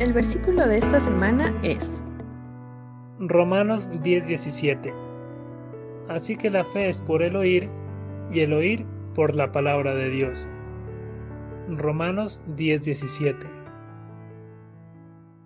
El versículo de esta semana es Romanos 10:17. Así que la fe es por el oír y el oír por la palabra de Dios. Romanos 10:17.